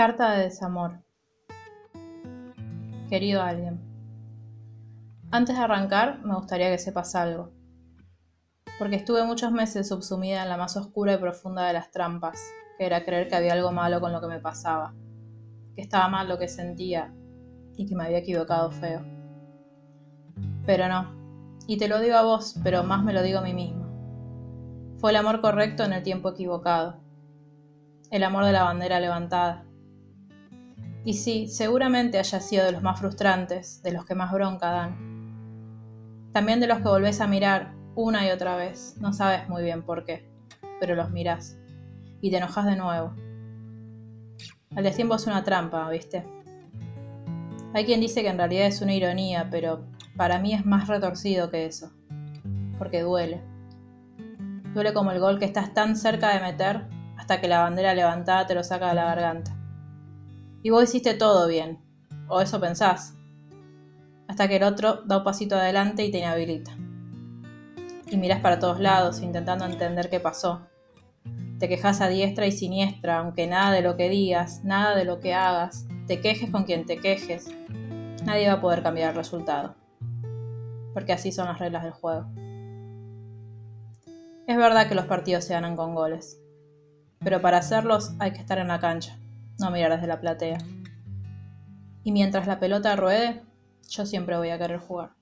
Carta de desamor. Querido alguien, antes de arrancar me gustaría que sepas algo, porque estuve muchos meses subsumida en la más oscura y profunda de las trampas, que era creer que había algo malo con lo que me pasaba, que estaba mal lo que sentía y que me había equivocado feo. Pero no, y te lo digo a vos, pero más me lo digo a mí misma. Fue el amor correcto en el tiempo equivocado, el amor de la bandera levantada y sí, seguramente haya sido de los más frustrantes, de los que más bronca dan. También de los que volvés a mirar una y otra vez, no sabes muy bien por qué, pero los mirás y te enojas de nuevo. El destiempo es una trampa, ¿viste? Hay quien dice que en realidad es una ironía, pero para mí es más retorcido que eso, porque duele. Duele como el gol que estás tan cerca de meter hasta que la bandera levantada te lo saca de la garganta. Y vos hiciste todo bien, o eso pensás, hasta que el otro da un pasito adelante y te inhabilita. Y mirás para todos lados intentando entender qué pasó. Te quejas a diestra y siniestra, aunque nada de lo que digas, nada de lo que hagas, te quejes con quien te quejes, nadie va a poder cambiar el resultado. Porque así son las reglas del juego. Es verdad que los partidos se ganan con goles, pero para hacerlos hay que estar en la cancha no mirar desde la platea. Y mientras la pelota ruede, yo siempre voy a querer jugar.